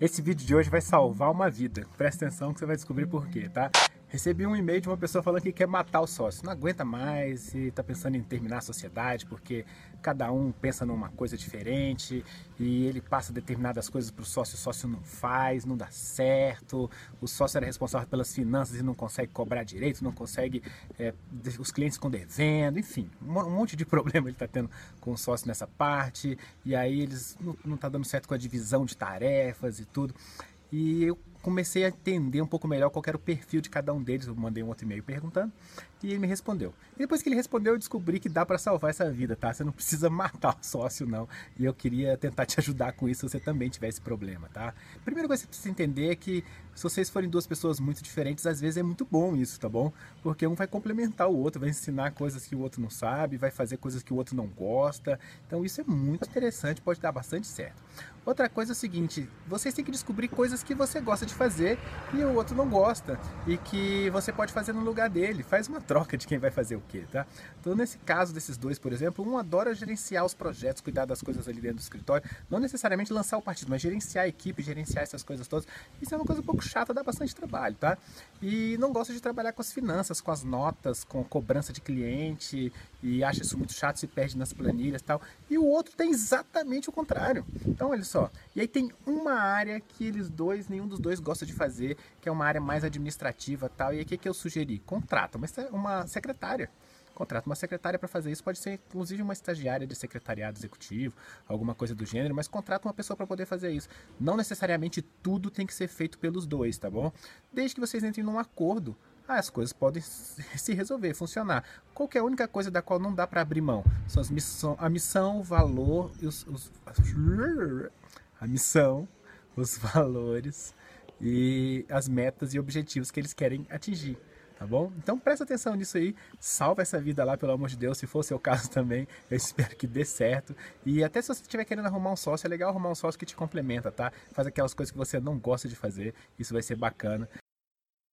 Esse vídeo de hoje vai salvar uma vida. Presta atenção que você vai descobrir por quê, tá? Recebi um e-mail de uma pessoa falando que quer matar o sócio. Não aguenta mais e está pensando em terminar a sociedade porque cada um pensa numa coisa diferente e ele passa determinadas coisas para o sócio, o sócio não faz, não dá certo. O sócio era responsável pelas finanças e não consegue cobrar direito, não consegue. É, os clientes ficam devendo, enfim, um monte de problema ele está tendo com o sócio nessa parte. E aí eles não está dando certo com a divisão de tarefas e tudo. E eu comecei a entender um pouco melhor qual era o perfil de cada um deles. Eu mandei um outro e-mail perguntando e ele me respondeu. E depois que ele respondeu, eu descobri que dá para salvar essa vida, tá? Você não precisa matar o sócio, não. E eu queria tentar te ajudar com isso se você também tiver esse problema, tá? Primeira coisa que você precisa entender é que se vocês forem duas pessoas muito diferentes, às vezes é muito bom isso, tá bom? Porque um vai complementar o outro, vai ensinar coisas que o outro não sabe, vai fazer coisas que o outro não gosta. Então isso é muito interessante, pode dar bastante certo. Outra coisa é o seguinte, vocês têm que descobrir coisas que você gosta de fazer e o outro não gosta e que você pode fazer no lugar dele. Faz uma troca de quem vai fazer o quê, tá? Então, nesse caso desses dois, por exemplo, um adora gerenciar os projetos, cuidar das coisas ali dentro do escritório, não necessariamente lançar o partido, mas gerenciar a equipe, gerenciar essas coisas todas. Isso é uma coisa um pouco chata, dá bastante trabalho, tá? E não gosta de trabalhar com as finanças, com as notas, com cobrança de cliente e acha isso muito chato, se perde nas planilhas e tal. E o outro tem exatamente o contrário. Então, olha só. E aí tem uma área que eles dois, nenhum dos dois gosta de fazer, que é uma área mais administrativa tal. E aí o que, que eu sugeri? Contrata uma, uma secretária contrata uma secretária para fazer isso. Pode ser inclusive uma estagiária de secretariado executivo, alguma coisa do gênero, mas contrata uma pessoa para poder fazer isso. Não necessariamente tudo tem que ser feito pelos dois, tá bom? Desde que vocês entrem num acordo as coisas podem se resolver, funcionar. Qual é a única coisa da qual não dá para abrir mão? São as missão, a missão, o valor e os, os, a missão, os valores e as metas e objetivos que eles querem atingir. Tá bom? Então presta atenção nisso aí, salva essa vida lá, pelo amor de Deus, se for o seu caso também, eu espero que dê certo. E até se você estiver querendo arrumar um sócio, é legal arrumar um sócio que te complementa, tá? Faz aquelas coisas que você não gosta de fazer, isso vai ser bacana.